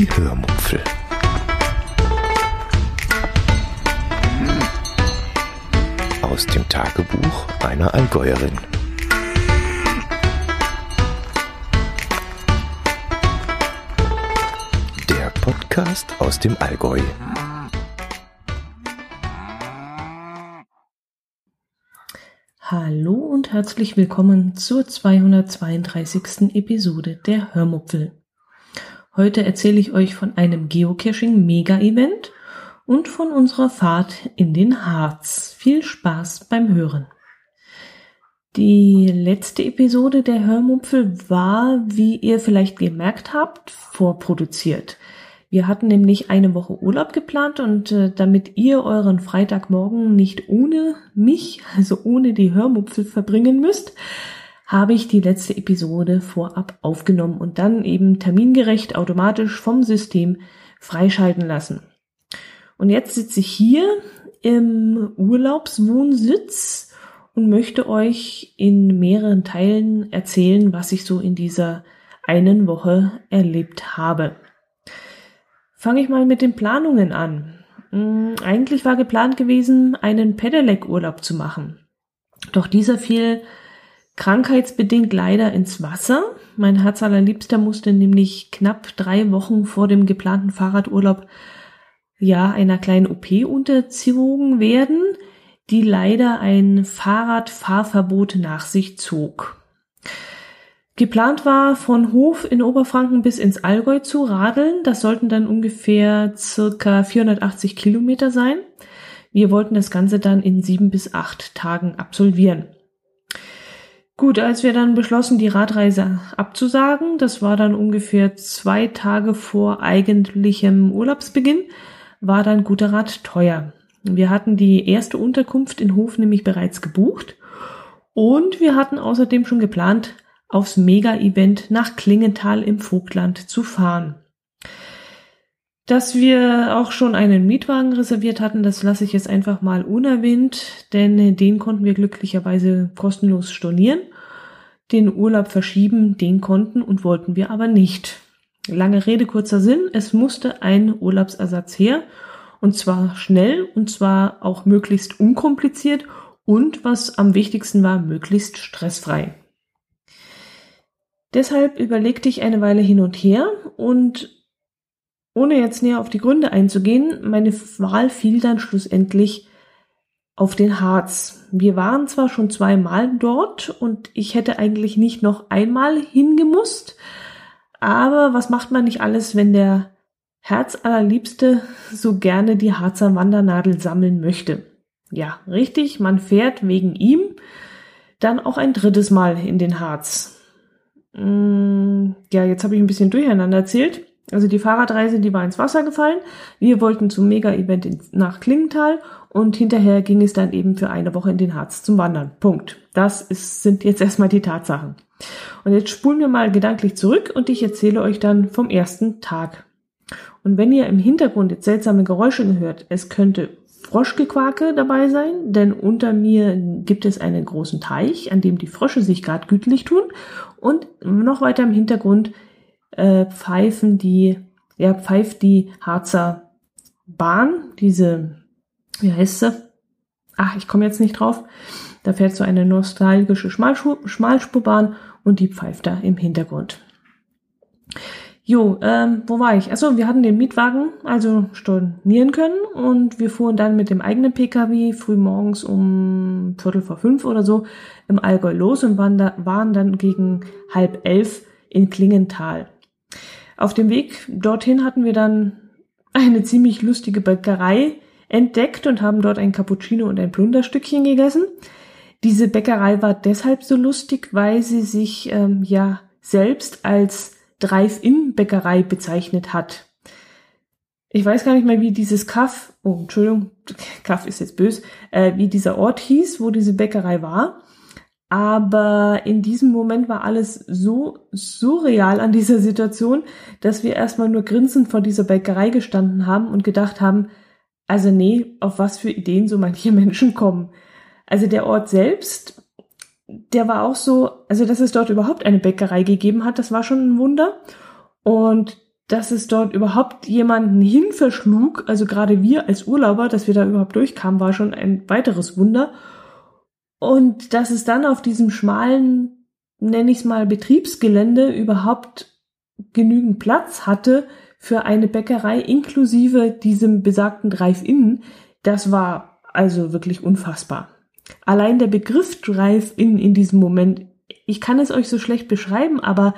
Die Hörmupfel. Aus dem Tagebuch einer Allgäuerin. Der Podcast aus dem Allgäu. Hallo und herzlich willkommen zur 232. Episode der Hörmupfel. Heute erzähle ich euch von einem Geocaching-Mega-Event und von unserer Fahrt in den Harz. Viel Spaß beim Hören. Die letzte Episode der Hörmupfel war, wie ihr vielleicht gemerkt habt, vorproduziert. Wir hatten nämlich eine Woche Urlaub geplant und äh, damit ihr euren Freitagmorgen nicht ohne mich, also ohne die Hörmupfel verbringen müsst, habe ich die letzte Episode vorab aufgenommen und dann eben termingerecht automatisch vom System freischalten lassen. Und jetzt sitze ich hier im Urlaubswohnsitz und möchte euch in mehreren Teilen erzählen, was ich so in dieser einen Woche erlebt habe. Fange ich mal mit den Planungen an. Hm, eigentlich war geplant gewesen, einen Pedelec-Urlaub zu machen. Doch dieser fiel krankheitsbedingt leider ins Wasser. Mein Herz allerliebster musste nämlich knapp drei Wochen vor dem geplanten Fahrradurlaub ja einer kleinen OP unterzogen werden, die leider ein Fahrradfahrverbot nach sich zog. Geplant war, von Hof in Oberfranken bis ins Allgäu zu radeln. Das sollten dann ungefähr circa 480 Kilometer sein. Wir wollten das Ganze dann in sieben bis acht Tagen absolvieren. Gut, als wir dann beschlossen, die Radreise abzusagen, das war dann ungefähr zwei Tage vor eigentlichem Urlaubsbeginn, war dann guter Rat teuer. Wir hatten die erste Unterkunft in Hof nämlich bereits gebucht und wir hatten außerdem schon geplant, aufs Mega-Event nach Klingenthal im Vogtland zu fahren. Dass wir auch schon einen Mietwagen reserviert hatten, das lasse ich jetzt einfach mal unerwähnt, denn den konnten wir glücklicherweise kostenlos stornieren. Den Urlaub verschieben, den konnten und wollten wir aber nicht. Lange Rede, kurzer Sinn, es musste ein Urlaubsersatz her und zwar schnell und zwar auch möglichst unkompliziert und was am wichtigsten war, möglichst stressfrei. Deshalb überlegte ich eine Weile hin und her und ohne jetzt näher auf die Gründe einzugehen, meine Wahl fiel dann schlussendlich auf den Harz. Wir waren zwar schon zweimal dort und ich hätte eigentlich nicht noch einmal hingemusst, aber was macht man nicht alles, wenn der Herzallerliebste so gerne die Harzer Wandernadel sammeln möchte? Ja, richtig, man fährt wegen ihm dann auch ein drittes Mal in den Harz. Mm, ja, jetzt habe ich ein bisschen durcheinander erzählt. Also die Fahrradreise, die war ins Wasser gefallen. Wir wollten zum Mega-Event nach Klingenthal und hinterher ging es dann eben für eine Woche in den Harz zum Wandern. Punkt. Das ist, sind jetzt erstmal die Tatsachen. Und jetzt spulen wir mal gedanklich zurück und ich erzähle euch dann vom ersten Tag. Und wenn ihr im Hintergrund jetzt seltsame Geräusche hört, es könnte Froschgequake dabei sein, denn unter mir gibt es einen großen Teich, an dem die Frösche sich gerade gütlich tun und noch weiter im Hintergrund äh, pfeifen die, ja, pfeift die Harzer Bahn, diese, wie heißt sie? Ach, ich komme jetzt nicht drauf. Da fährt so eine nostalgische Schmalspurbahn und die pfeift da im Hintergrund. Jo, ähm, wo war ich? Achso, wir hatten den Mietwagen also stornieren können und wir fuhren dann mit dem eigenen Pkw früh morgens um Viertel vor fünf oder so im Allgäu los und waren, da, waren dann gegen halb elf in Klingenthal. Auf dem Weg dorthin hatten wir dann eine ziemlich lustige Bäckerei entdeckt und haben dort ein Cappuccino und ein Plunderstückchen gegessen. Diese Bäckerei war deshalb so lustig, weil sie sich ähm, ja selbst als Drive-In-Bäckerei bezeichnet hat. Ich weiß gar nicht mehr, wie dieses Kaff, oh, Entschuldigung, Kaff ist jetzt bös, äh, wie dieser Ort hieß, wo diese Bäckerei war. Aber in diesem Moment war alles so surreal an dieser Situation, dass wir erstmal nur grinsend vor dieser Bäckerei gestanden haben und gedacht haben, also nee, auf was für Ideen so manche Menschen kommen. Also der Ort selbst der war auch so, also dass es dort überhaupt eine Bäckerei gegeben hat, das war schon ein Wunder. Und dass es dort überhaupt jemanden hin verschlug, also gerade wir als Urlauber, dass wir da überhaupt durchkamen, war schon ein weiteres Wunder. Und dass es dann auf diesem schmalen, nenne ich es mal, Betriebsgelände überhaupt genügend Platz hatte für eine Bäckerei inklusive diesem besagten Drive-In, das war also wirklich unfassbar. Allein der Begriff Drive-In in diesem Moment, ich kann es euch so schlecht beschreiben, aber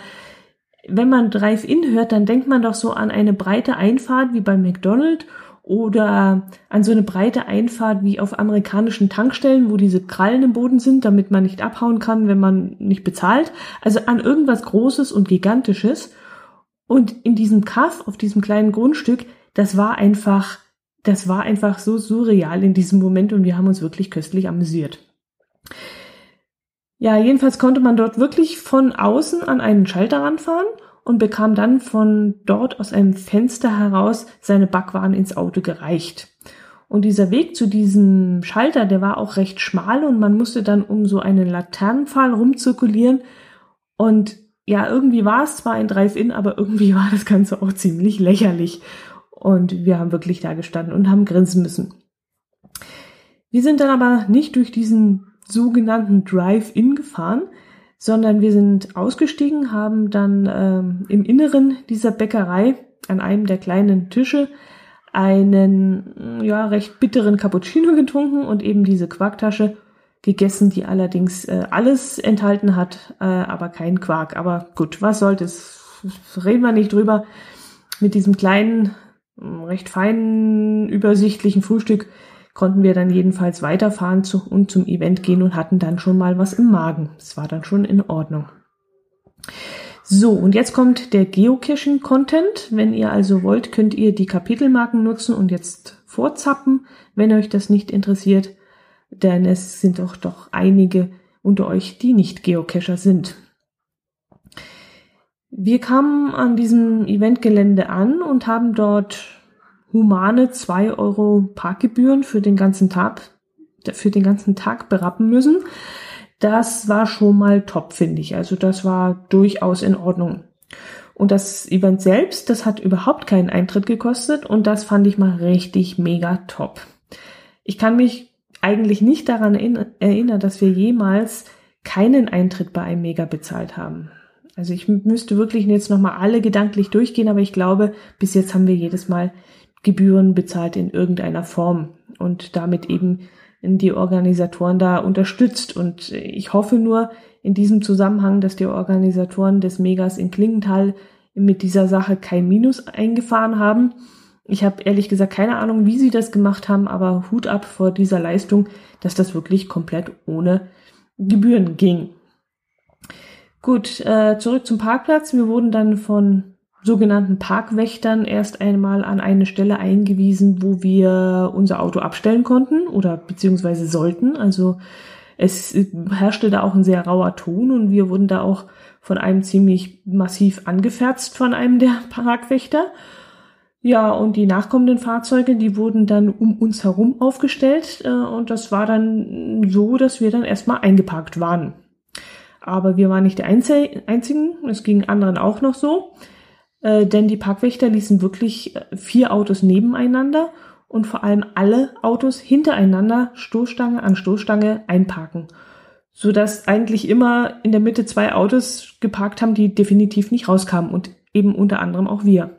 wenn man Drive-In hört, dann denkt man doch so an eine breite Einfahrt wie beim McDonald's oder an so eine breite Einfahrt wie auf amerikanischen Tankstellen, wo diese Krallen im Boden sind, damit man nicht abhauen kann, wenn man nicht bezahlt. Also an irgendwas Großes und Gigantisches. Und in diesem Kaff, auf diesem kleinen Grundstück, das war einfach, das war einfach so surreal in diesem Moment und wir haben uns wirklich köstlich amüsiert. Ja, jedenfalls konnte man dort wirklich von außen an einen Schalter ranfahren und bekam dann von dort aus einem Fenster heraus seine Backwaren ins Auto gereicht. Und dieser Weg zu diesem Schalter, der war auch recht schmal und man musste dann um so einen Laternenpfahl rumzirkulieren. Und ja, irgendwie war es zwar ein Drive-In, aber irgendwie war das Ganze auch ziemlich lächerlich. Und wir haben wirklich da gestanden und haben grinsen müssen. Wir sind dann aber nicht durch diesen sogenannten Drive-In gefahren, sondern wir sind ausgestiegen, haben dann ähm, im Inneren dieser Bäckerei an einem der kleinen Tische einen ja recht bitteren Cappuccino getrunken und eben diese Quarktasche gegessen, die allerdings äh, alles enthalten hat, äh, aber kein Quark. Aber gut, was sollte es? Reden wir nicht drüber. Mit diesem kleinen, recht feinen, übersichtlichen Frühstück konnten wir dann jedenfalls weiterfahren zu, und zum Event gehen und hatten dann schon mal was im Magen. Es war dann schon in Ordnung. So, und jetzt kommt der Geocaching-Content. Wenn ihr also wollt, könnt ihr die Kapitelmarken nutzen und jetzt vorzappen, wenn euch das nicht interessiert, denn es sind doch doch einige unter euch, die nicht Geocacher sind. Wir kamen an diesem Eventgelände an und haben dort humane zwei Euro Parkgebühren für den ganzen Tag, für den ganzen Tag berappen müssen. Das war schon mal top, finde ich. Also das war durchaus in Ordnung. Und das Event selbst, das hat überhaupt keinen Eintritt gekostet und das fand ich mal richtig mega top. Ich kann mich eigentlich nicht daran erinnern, dass wir jemals keinen Eintritt bei einem Mega bezahlt haben. Also ich müsste wirklich jetzt nochmal alle gedanklich durchgehen, aber ich glaube, bis jetzt haben wir jedes Mal Gebühren bezahlt in irgendeiner Form und damit eben die Organisatoren da unterstützt. Und ich hoffe nur in diesem Zusammenhang, dass die Organisatoren des Megas in Klingenthal mit dieser Sache kein Minus eingefahren haben. Ich habe ehrlich gesagt keine Ahnung, wie sie das gemacht haben, aber Hut ab vor dieser Leistung, dass das wirklich komplett ohne Gebühren ging. Gut, äh, zurück zum Parkplatz. Wir wurden dann von sogenannten Parkwächtern erst einmal an eine Stelle eingewiesen, wo wir unser Auto abstellen konnten oder beziehungsweise sollten. Also es herrschte da auch ein sehr rauer Ton und wir wurden da auch von einem ziemlich massiv angeferzt von einem der Parkwächter. Ja, und die nachkommenden Fahrzeuge, die wurden dann um uns herum aufgestellt äh, und das war dann so, dass wir dann erstmal eingeparkt waren. Aber wir waren nicht die Einzigen, es ging anderen auch noch so. Äh, denn die Parkwächter ließen wirklich äh, vier Autos nebeneinander und vor allem alle Autos hintereinander Stoßstange an Stoßstange einparken, so dass eigentlich immer in der Mitte zwei Autos geparkt haben, die definitiv nicht rauskamen und eben unter anderem auch wir.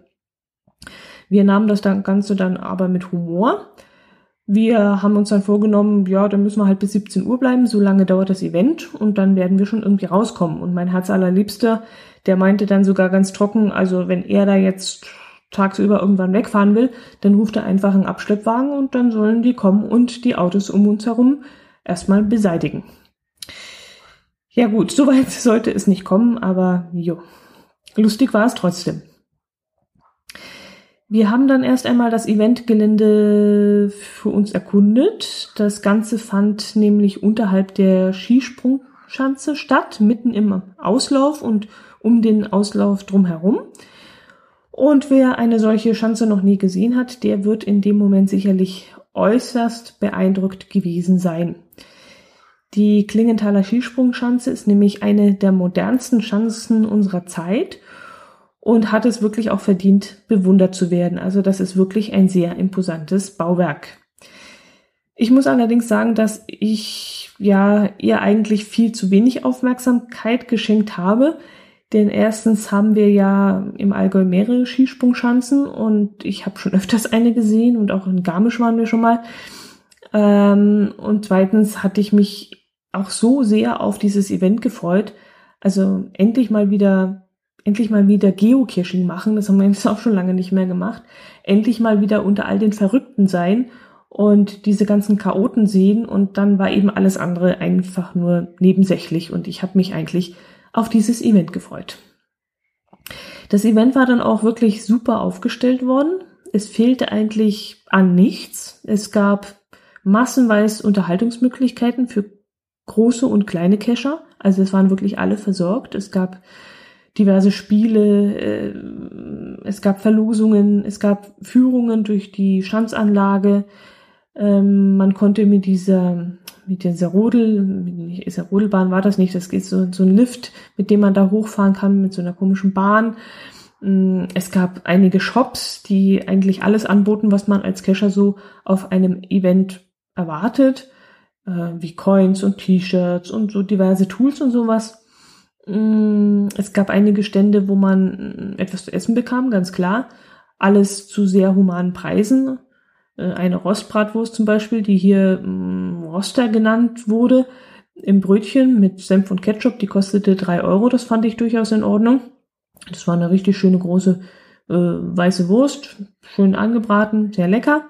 Wir nahmen das Ganze dann aber mit Humor. Wir haben uns dann vorgenommen, ja, dann müssen wir halt bis 17 Uhr bleiben, so lange dauert das Event und dann werden wir schon irgendwie rauskommen. Und mein Herz allerliebster, der meinte dann sogar ganz trocken, also wenn er da jetzt tagsüber irgendwann wegfahren will, dann ruft er einfach einen Abschleppwagen und dann sollen die kommen und die Autos um uns herum erstmal beseitigen. Ja gut, soweit sollte es nicht kommen, aber jo, lustig war es trotzdem. Wir haben dann erst einmal das Eventgelände für uns erkundet. Das Ganze fand nämlich unterhalb der Skisprungschanze statt, mitten im Auslauf und um den Auslauf drumherum. Und wer eine solche Schanze noch nie gesehen hat, der wird in dem Moment sicherlich äußerst beeindruckt gewesen sein. Die Klingenthaler Skisprungschanze ist nämlich eine der modernsten Schanzen unserer Zeit und hat es wirklich auch verdient, bewundert zu werden. Also das ist wirklich ein sehr imposantes Bauwerk. Ich muss allerdings sagen, dass ich ja ihr eigentlich viel zu wenig Aufmerksamkeit geschenkt habe. Denn erstens haben wir ja im Allgäu mehrere Skisprungschanzen und ich habe schon öfters eine gesehen und auch in Garmisch waren wir schon mal. Ähm, und zweitens hatte ich mich auch so sehr auf dieses Event gefreut. Also endlich mal wieder, endlich mal wieder Geocaching machen. Das haben wir jetzt auch schon lange nicht mehr gemacht. Endlich mal wieder unter all den Verrückten sein und diese ganzen Chaoten sehen und dann war eben alles andere einfach nur nebensächlich und ich habe mich eigentlich auf dieses Event gefreut. Das Event war dann auch wirklich super aufgestellt worden. Es fehlte eigentlich an nichts. Es gab massenweise Unterhaltungsmöglichkeiten für große und kleine Cacher. Also es waren wirklich alle versorgt. Es gab diverse Spiele, äh, es gab Verlosungen, es gab Führungen durch die Schanzanlage, ähm, man konnte mit dieser, mit dieser Rodel, mit dieser Rodelbahn war das nicht, das geht so, so ein Lift, mit dem man da hochfahren kann, mit so einer komischen Bahn. Mm, es gab einige Shops, die eigentlich alles anboten, was man als Cacher so auf einem Event erwartet, äh, wie Coins und T-Shirts und so diverse Tools und sowas. Mm, es gab einige Stände, wo man etwas zu essen bekam, ganz klar. Alles zu sehr humanen Preisen. Äh, eine Rostbratwurst zum Beispiel, die hier mm, Roster genannt wurde, im Brötchen mit Senf und Ketchup, die kostete drei Euro, das fand ich durchaus in Ordnung. Das war eine richtig schöne große äh, weiße Wurst, schön angebraten, sehr lecker.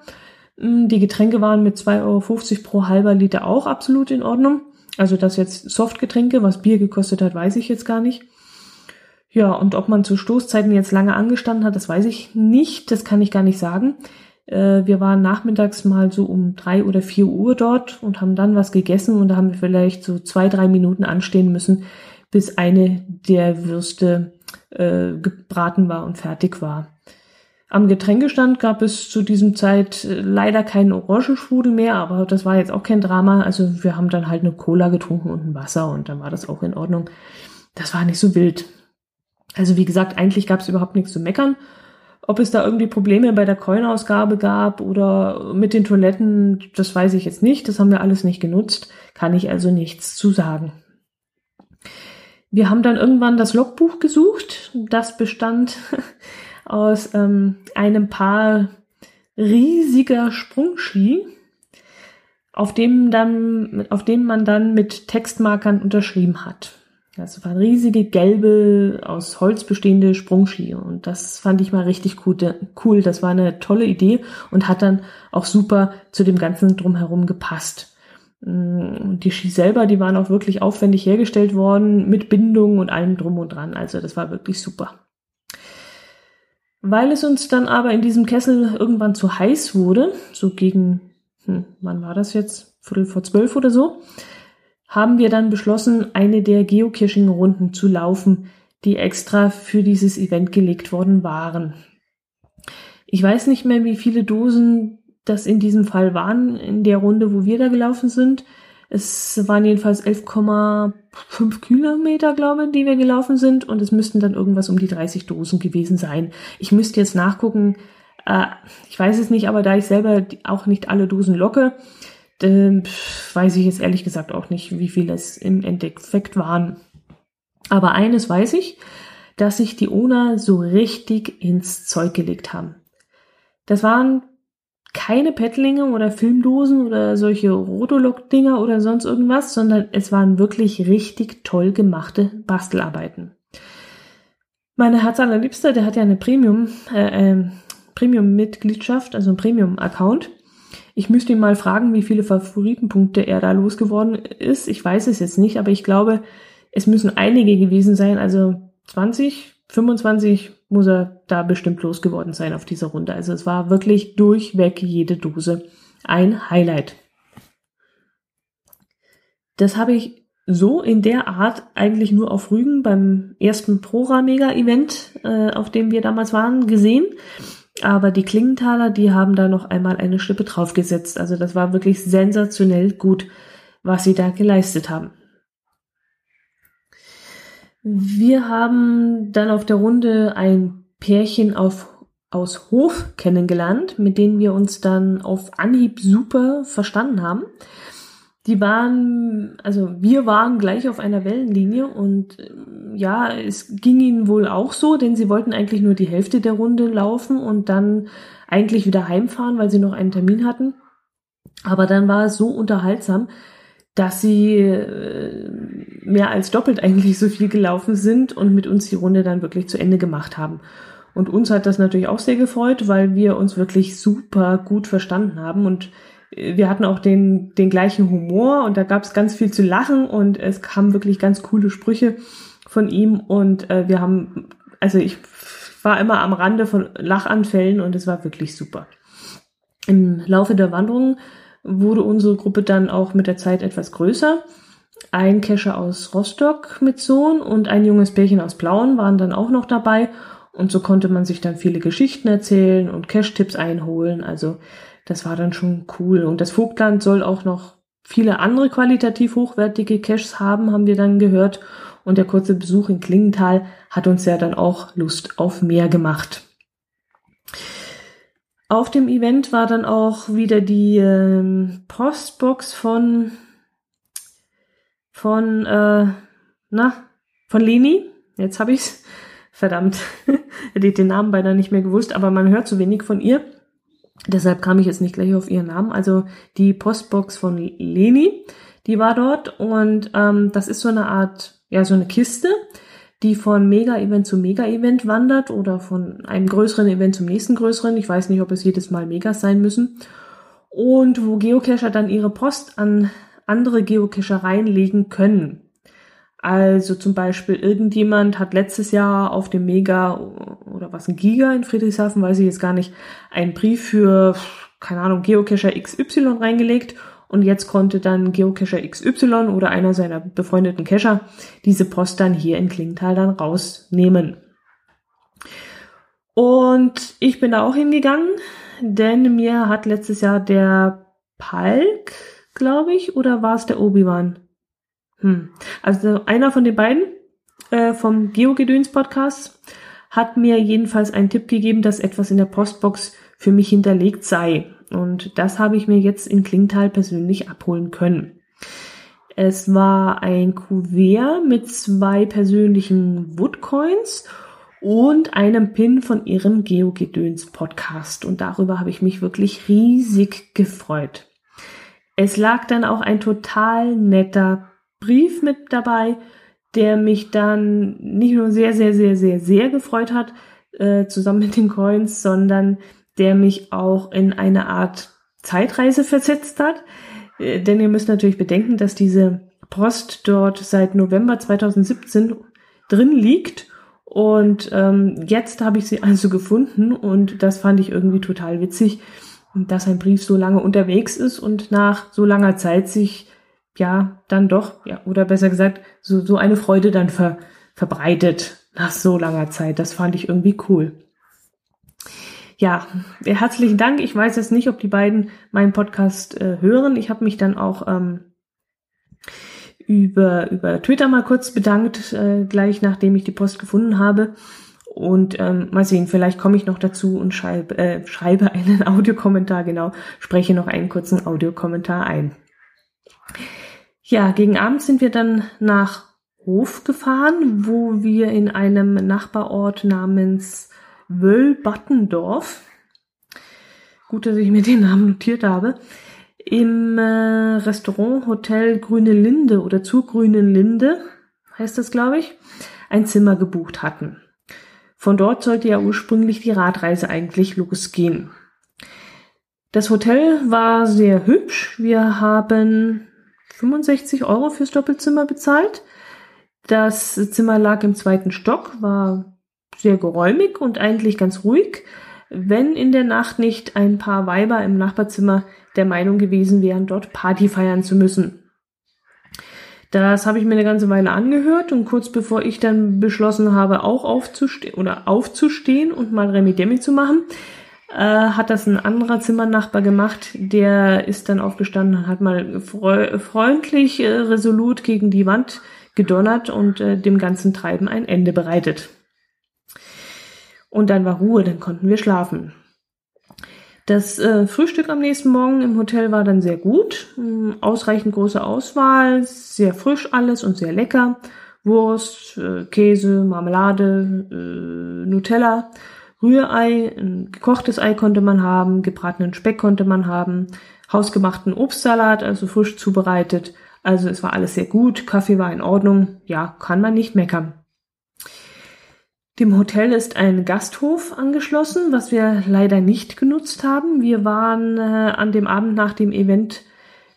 Mm, die Getränke waren mit 2,50 Euro pro halber Liter auch absolut in Ordnung. Also das jetzt Softgetränke, was Bier gekostet hat, weiß ich jetzt gar nicht. Ja, und ob man zu Stoßzeiten jetzt lange angestanden hat, das weiß ich nicht, das kann ich gar nicht sagen. Äh, wir waren nachmittags mal so um drei oder vier Uhr dort und haben dann was gegessen und da haben wir vielleicht so zwei, drei Minuten anstehen müssen, bis eine der Würste äh, gebraten war und fertig war. Am Getränkestand gab es zu diesem Zeit äh, leider keinen Orangenschwudel mehr, aber das war jetzt auch kein Drama. Also wir haben dann halt eine Cola getrunken und ein Wasser und dann war das auch in Ordnung. Das war nicht so wild. Also wie gesagt, eigentlich gab es überhaupt nichts zu meckern. Ob es da irgendwie Probleme bei der Coin-Ausgabe gab oder mit den Toiletten, das weiß ich jetzt nicht. Das haben wir alles nicht genutzt. Kann ich also nichts zu sagen. Wir haben dann irgendwann das Logbuch gesucht. Das bestand aus ähm, einem Paar riesiger Sprungski, auf dem dann, auf dem man dann mit Textmarkern unterschrieben hat. Das waren riesige gelbe, aus Holz bestehende Sprungski. Und das fand ich mal richtig cool. Das war eine tolle Idee und hat dann auch super zu dem Ganzen drumherum gepasst. Mm, die Ski selber, die waren auch wirklich aufwendig hergestellt worden, mit Bindung und allem drum und dran. Also das war wirklich super. Weil es uns dann aber in diesem Kessel irgendwann zu heiß wurde, so gegen, hm, wann war das jetzt? Viertel vor zwölf oder so, haben wir dann beschlossen, eine der Geocaching-Runden zu laufen, die extra für dieses Event gelegt worden waren. Ich weiß nicht mehr, wie viele Dosen das in diesem Fall waren, in der Runde, wo wir da gelaufen sind. Es waren jedenfalls 11,5 Kilometer, glaube ich, die wir gelaufen sind und es müssten dann irgendwas um die 30 Dosen gewesen sein. Ich müsste jetzt nachgucken, äh, ich weiß es nicht, aber da ich selber auch nicht alle Dosen locke, äh, weiß ich jetzt ehrlich gesagt auch nicht, wie viele es im Endeffekt waren. Aber eines weiß ich, dass sich die Ona so richtig ins Zeug gelegt haben. Das waren keine Pettlinge oder Filmdosen oder solche Rotolog-Dinger oder sonst irgendwas, sondern es waren wirklich richtig toll gemachte Bastelarbeiten. Meine Herz allerliebster, der hat ja eine Premium, äh, äh, Premium-Mitgliedschaft, also ein Premium-Account. Ich müsste ihn mal fragen, wie viele Favoritenpunkte er da losgeworden ist. Ich weiß es jetzt nicht, aber ich glaube, es müssen einige gewesen sein. Also 20, 25 muss er da bestimmt losgeworden sein auf dieser Runde. Also es war wirklich durchweg jede Dose ein Highlight. Das habe ich so in der Art eigentlich nur auf Rügen beim ersten Prora-Mega-Event, äh, auf dem wir damals waren, gesehen. Aber die Klingenthaler, die haben da noch einmal eine Schippe draufgesetzt. Also das war wirklich sensationell gut, was sie da geleistet haben. Wir haben dann auf der Runde ein Pärchen auf, aus Hof kennengelernt, mit denen wir uns dann auf Anhieb super verstanden haben. Die waren, also wir waren gleich auf einer Wellenlinie und ja, es ging ihnen wohl auch so, denn sie wollten eigentlich nur die Hälfte der Runde laufen und dann eigentlich wieder heimfahren, weil sie noch einen Termin hatten. Aber dann war es so unterhaltsam, dass sie äh, mehr als doppelt eigentlich so viel gelaufen sind und mit uns die Runde dann wirklich zu Ende gemacht haben. Und uns hat das natürlich auch sehr gefreut, weil wir uns wirklich super gut verstanden haben und äh, wir hatten auch den, den gleichen Humor und da gab es ganz viel zu lachen und es kamen wirklich ganz coole Sprüche von ihm und äh, wir haben, also ich war immer am Rande von Lachanfällen und es war wirklich super. Im Laufe der Wanderung wurde unsere Gruppe dann auch mit der Zeit etwas größer. Ein Kescher aus Rostock mit Sohn und ein junges Pärchen aus Plauen waren dann auch noch dabei. Und so konnte man sich dann viele Geschichten erzählen und Cash-Tipps einholen. Also das war dann schon cool. Und das Vogtland soll auch noch viele andere qualitativ hochwertige Caches haben, haben wir dann gehört. Und der kurze Besuch in Klingenthal hat uns ja dann auch Lust auf mehr gemacht. Auf dem Event war dann auch wieder die ähm, Postbox von von äh, na von Leni. Jetzt habe ich's. Verdammt, hätte ich den Namen beinahe nicht mehr gewusst, aber man hört zu wenig von ihr. Deshalb kam ich jetzt nicht gleich auf ihren Namen. Also die Postbox von Leni, die war dort und ähm, das ist so eine Art, ja so eine Kiste, die von Mega-Event zu Mega-Event wandert oder von einem größeren Event zum nächsten größeren. Ich weiß nicht, ob es jedes Mal Megas sein müssen. Und wo Geocacher dann ihre Post an andere Geocacher reinlegen können. Also zum Beispiel irgendjemand hat letztes Jahr auf dem Mega oder was ein Giga in Friedrichshafen, weiß ich jetzt gar nicht, einen Brief für, keine Ahnung, Geocacher XY reingelegt und jetzt konnte dann Geocacher XY oder einer seiner befreundeten Cacher diese Post dann hier in Klingenthal dann rausnehmen. Und ich bin da auch hingegangen, denn mir hat letztes Jahr der Palk, glaube ich, oder war es der Obi-Wan? Hm. Also einer von den beiden äh, vom Geogedöns Podcast hat mir jedenfalls einen Tipp gegeben, dass etwas in der Postbox für mich hinterlegt sei. Und das habe ich mir jetzt in Klingtal persönlich abholen können. Es war ein Kuvert mit zwei persönlichen Woodcoins und einem Pin von ihrem Geogedöns Podcast. Und darüber habe ich mich wirklich riesig gefreut. Es lag dann auch ein total netter Brief mit dabei, der mich dann nicht nur sehr, sehr, sehr, sehr, sehr gefreut hat, äh, zusammen mit den Coins, sondern der mich auch in eine Art Zeitreise versetzt hat. Äh, denn ihr müsst natürlich bedenken, dass diese Post dort seit November 2017 drin liegt. Und ähm, jetzt habe ich sie also gefunden und das fand ich irgendwie total witzig, dass ein Brief so lange unterwegs ist und nach so langer Zeit sich ja dann doch, ja, oder besser gesagt, so, so eine Freude dann ver, verbreitet nach so langer Zeit. Das fand ich irgendwie cool ja, herzlichen Dank. Ich weiß jetzt nicht, ob die beiden meinen Podcast äh, hören. Ich habe mich dann auch ähm, über, über Twitter mal kurz bedankt, äh, gleich nachdem ich die Post gefunden habe. Und ähm, mal sehen, vielleicht komme ich noch dazu und schreibe, äh, schreibe einen Audiokommentar, genau, spreche noch einen kurzen Audiokommentar ein. Ja, gegen Abend sind wir dann nach Hof gefahren, wo wir in einem Nachbarort namens Wöllbattendorf, gut, dass ich mir den Namen notiert habe, im äh, Restaurant Hotel Grüne Linde oder zur Grünen Linde, heißt das, glaube ich, ein Zimmer gebucht hatten. Von dort sollte ja ursprünglich die Radreise eigentlich losgehen. Das Hotel war sehr hübsch. Wir haben 65 Euro fürs Doppelzimmer bezahlt. Das Zimmer lag im zweiten Stock, war sehr geräumig und eigentlich ganz ruhig, wenn in der Nacht nicht ein paar Weiber im Nachbarzimmer der Meinung gewesen wären, dort Party feiern zu müssen. Das habe ich mir eine ganze Weile angehört und kurz bevor ich dann beschlossen habe, auch aufzustehen oder aufzustehen und mal Remi Demi zu machen, äh, hat das ein anderer Zimmernachbar gemacht. Der ist dann aufgestanden und hat mal freundlich, äh, resolut gegen die Wand gedonnert und äh, dem ganzen Treiben ein Ende bereitet. Und dann war Ruhe, dann konnten wir schlafen. Das äh, Frühstück am nächsten Morgen im Hotel war dann sehr gut. Ähm, ausreichend große Auswahl, sehr frisch alles und sehr lecker. Wurst, äh, Käse, Marmelade, äh, Nutella, Rührei, ein gekochtes Ei konnte man haben, gebratenen Speck konnte man haben, hausgemachten Obstsalat, also frisch zubereitet. Also es war alles sehr gut, Kaffee war in Ordnung, ja, kann man nicht meckern. Dem Hotel ist ein Gasthof angeschlossen, was wir leider nicht genutzt haben. Wir waren äh, an dem Abend nach dem Event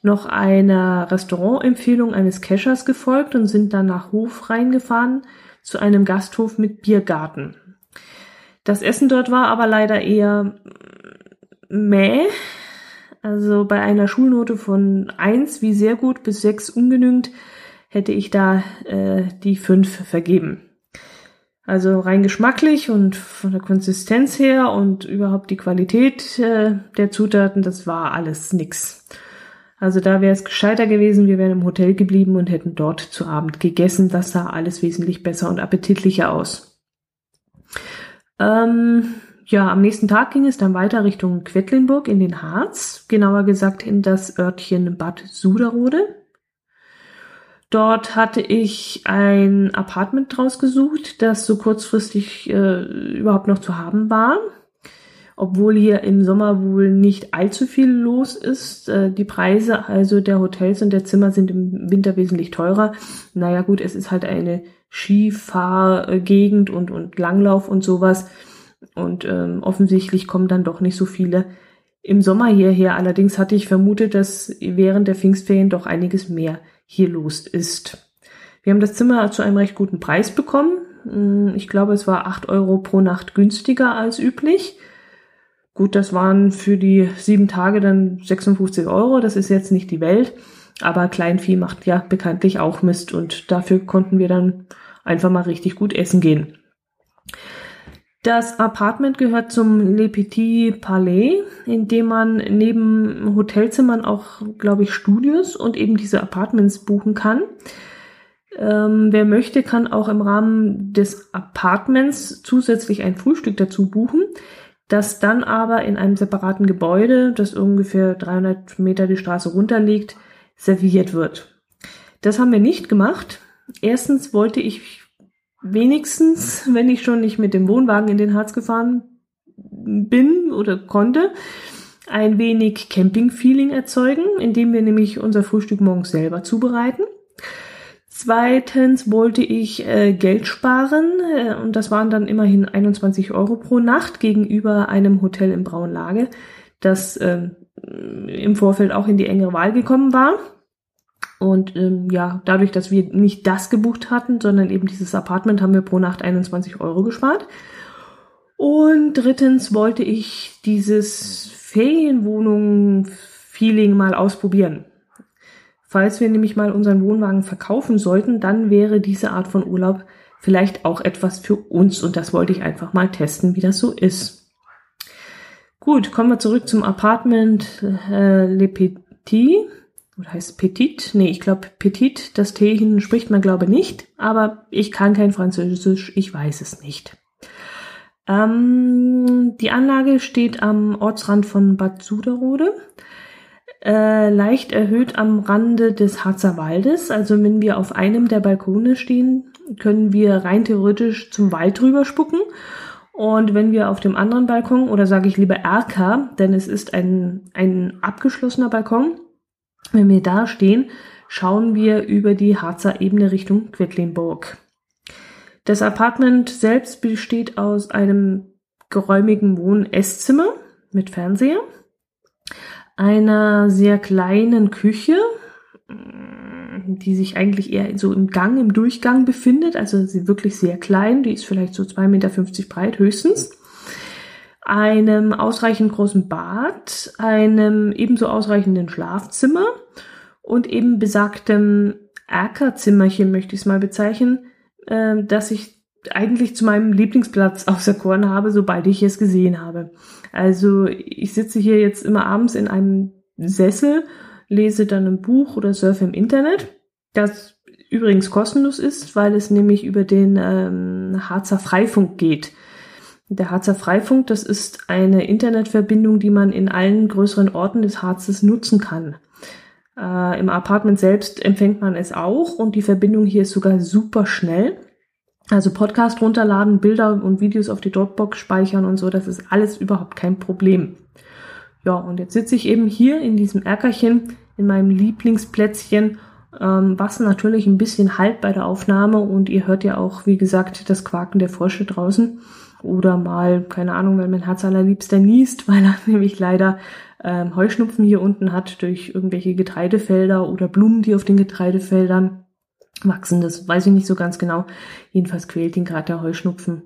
noch einer Restaurantempfehlung eines Cashers gefolgt und sind dann nach Hof reingefahren zu einem Gasthof mit Biergarten. Das Essen dort war aber leider eher mäh. Also bei einer Schulnote von eins wie sehr gut bis sechs ungenügend hätte ich da äh, die fünf vergeben. Also rein geschmacklich und von der Konsistenz her und überhaupt die Qualität äh, der Zutaten, das war alles nix. Also da wäre es gescheiter gewesen, wir wären im Hotel geblieben und hätten dort zu Abend gegessen. Das sah alles wesentlich besser und appetitlicher aus. Ähm, ja, am nächsten Tag ging es dann weiter Richtung Quedlinburg in den Harz, genauer gesagt in das Örtchen Bad Suderode. Dort hatte ich ein Apartment draus gesucht, das so kurzfristig äh, überhaupt noch zu haben war. Obwohl hier im Sommer wohl nicht allzu viel los ist. Äh, die Preise also der Hotels und der Zimmer sind im Winter wesentlich teurer. Naja gut, es ist halt eine Skifahrgegend und, und Langlauf und sowas. Und ähm, offensichtlich kommen dann doch nicht so viele im Sommer hierher. Allerdings hatte ich vermutet, dass während der Pfingstferien doch einiges mehr hier los ist. Wir haben das Zimmer zu einem recht guten Preis bekommen. Hm, ich glaube, es war acht Euro pro Nacht günstiger als üblich. Gut, das waren für die sieben Tage dann 56 Euro. Das ist jetzt nicht die Welt. Aber Kleinvieh macht ja bekanntlich auch Mist und dafür konnten wir dann einfach mal richtig gut essen gehen. Das Apartment gehört zum Le Petit Palais, in dem man neben Hotelzimmern auch, glaube ich, Studios und eben diese Apartments buchen kann. Ähm, wer möchte, kann auch im Rahmen des Apartments zusätzlich ein Frühstück dazu buchen, das dann aber in einem separaten Gebäude, das ungefähr 300 Meter die Straße runterliegt, serviert wird. Das haben wir nicht gemacht. Erstens wollte ich wenigstens, wenn ich schon nicht mit dem Wohnwagen in den Harz gefahren bin oder konnte, ein wenig Camping-Feeling erzeugen, indem wir nämlich unser Frühstück morgens selber zubereiten. Zweitens wollte ich äh, Geld sparen äh, und das waren dann immerhin 21 Euro pro Nacht gegenüber einem Hotel im Braunlage, das äh, im Vorfeld auch in die engere Wahl gekommen war. Und ähm, ja, dadurch, dass wir nicht das gebucht hatten, sondern eben dieses Apartment, haben wir pro Nacht 21 Euro gespart. Und drittens wollte ich dieses Ferienwohnung-Feeling mal ausprobieren. Falls wir nämlich mal unseren Wohnwagen verkaufen sollten, dann wäre diese Art von Urlaub vielleicht auch etwas für uns. Und das wollte ich einfach mal testen, wie das so ist. Gut, kommen wir zurück zum Apartment äh, Le Petit oder heißt Petit? Nee, ich glaube Petit, das T spricht man glaube nicht, aber ich kann kein Französisch, ich weiß es nicht. Ähm, die Anlage steht am Ortsrand von Bad Suderode, äh, leicht erhöht am Rande des Harzer Waldes. Also wenn wir auf einem der Balkone stehen, können wir rein theoretisch zum Wald drüber spucken. Und wenn wir auf dem anderen Balkon, oder sage ich lieber Erker, denn es ist ein, ein abgeschlossener Balkon, wenn wir da stehen, schauen wir über die Harzer Ebene Richtung Quedlinburg. Das Apartment selbst besteht aus einem geräumigen Wohn-Esszimmer mit Fernseher, einer sehr kleinen Küche, die sich eigentlich eher so im Gang, im Durchgang befindet, also sie wirklich sehr klein, die ist vielleicht so 2,50 Meter breit höchstens einem ausreichend großen Bad, einem ebenso ausreichenden Schlafzimmer und eben besagtem Erkerzimmerchen, möchte ich es mal bezeichnen, äh, dass ich eigentlich zu meinem Lieblingsplatz auserkoren habe, sobald ich es gesehen habe. Also ich sitze hier jetzt immer abends in einem Sessel, lese dann ein Buch oder surfe im Internet. Das übrigens kostenlos ist, weil es nämlich über den ähm, Harzer Freifunk geht. Der Harzer Freifunk, das ist eine Internetverbindung, die man in allen größeren Orten des Harzes nutzen kann. Äh, Im Apartment selbst empfängt man es auch und die Verbindung hier ist sogar super schnell. Also Podcast runterladen, Bilder und Videos auf die Dropbox speichern und so, das ist alles überhaupt kein Problem. Ja, und jetzt sitze ich eben hier in diesem Erkerchen, in meinem Lieblingsplätzchen, ähm, was natürlich ein bisschen halt bei der Aufnahme und ihr hört ja auch, wie gesagt, das Quaken der Frösche draußen. Oder mal, keine Ahnung, wenn mein Herz allerliebster niest, weil er nämlich leider ähm, Heuschnupfen hier unten hat durch irgendwelche Getreidefelder oder Blumen, die auf den Getreidefeldern wachsen. Das weiß ich nicht so ganz genau. Jedenfalls quält ihn gerade der Heuschnupfen.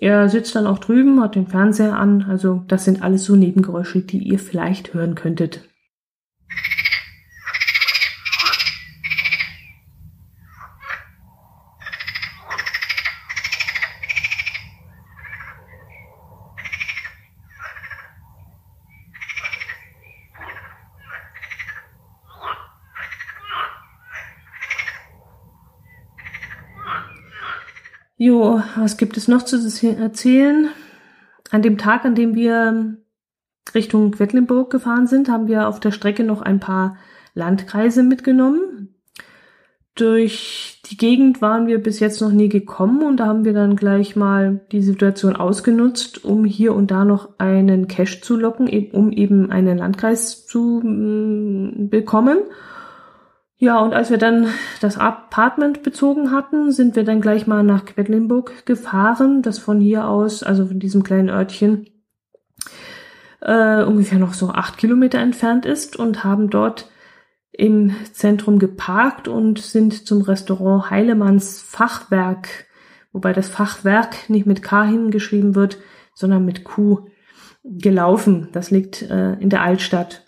Er sitzt dann auch drüben, hat den Fernseher an. Also das sind alles so Nebengeräusche, die ihr vielleicht hören könntet. Jo, was gibt es noch zu erzählen? An dem Tag, an dem wir Richtung Quedlinburg gefahren sind, haben wir auf der Strecke noch ein paar Landkreise mitgenommen. Durch die Gegend waren wir bis jetzt noch nie gekommen und da haben wir dann gleich mal die Situation ausgenutzt, um hier und da noch einen Cash zu locken, um eben einen Landkreis zu mm, bekommen. Ja, und als wir dann das Apartment bezogen hatten, sind wir dann gleich mal nach Quedlinburg gefahren, das von hier aus, also von diesem kleinen Örtchen, äh, ungefähr noch so acht Kilometer entfernt ist und haben dort im Zentrum geparkt und sind zum Restaurant Heilemanns Fachwerk, wobei das Fachwerk nicht mit K hingeschrieben wird, sondern mit Q gelaufen. Das liegt äh, in der Altstadt.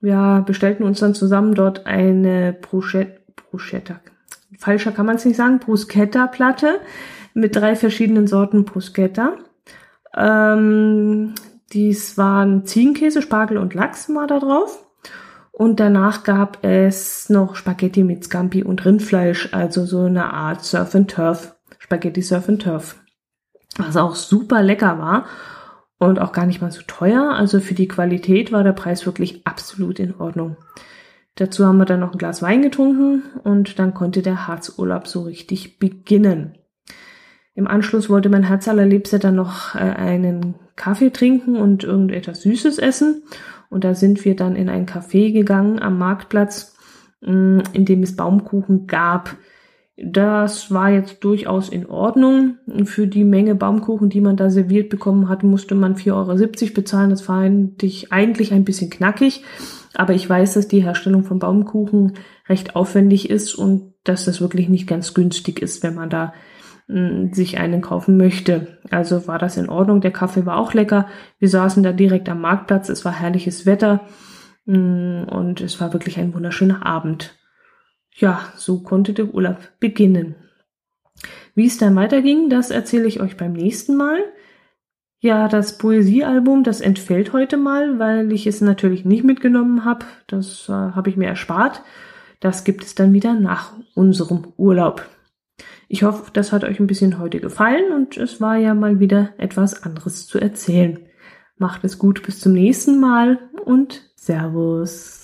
Wir bestellten uns dann zusammen dort eine Bruschetta, Bruschetta. Falscher kann man es nicht sagen, Bruschetta-Platte mit drei verschiedenen Sorten Bruschetta. Ähm, dies waren Ziegenkäse, Spargel und Lachs mal da drauf. Und danach gab es noch Spaghetti mit Scampi und Rindfleisch, also so eine Art Surf and Turf, Spaghetti Surf and Turf. Was auch super lecker war und auch gar nicht mal so teuer. Also für die Qualität war der Preis wirklich absolut in Ordnung. Dazu haben wir dann noch ein Glas Wein getrunken und dann konnte der Harzurlaub so richtig beginnen. Im Anschluss wollte mein Herz allerliebster dann noch äh, einen Kaffee trinken und irgendetwas Süßes essen. Und da sind wir dann in ein Café gegangen am Marktplatz, mm, in dem es Baumkuchen gab. Das war jetzt durchaus in Ordnung. Für die Menge Baumkuchen, die man da serviert bekommen hat, musste man 4,70 Euro bezahlen. Das fand ich eigentlich ein bisschen knackig. Aber ich weiß, dass die Herstellung von Baumkuchen recht aufwendig ist und dass das wirklich nicht ganz günstig ist, wenn man da mh, sich einen kaufen möchte. Also war das in Ordnung. Der Kaffee war auch lecker. Wir saßen da direkt am Marktplatz. Es war herrliches Wetter mh, und es war wirklich ein wunderschöner Abend ja, so konnte der Urlaub beginnen. Wie es dann weiterging, das erzähle ich euch beim nächsten Mal. Ja, das Poesiealbum, das entfällt heute mal, weil ich es natürlich nicht mitgenommen habe. Das äh, habe ich mir erspart. Das gibt es dann wieder nach unserem Urlaub. Ich hoffe, das hat euch ein bisschen heute gefallen und es war ja mal wieder etwas anderes zu erzählen. Macht es gut bis zum nächsten Mal und Servus.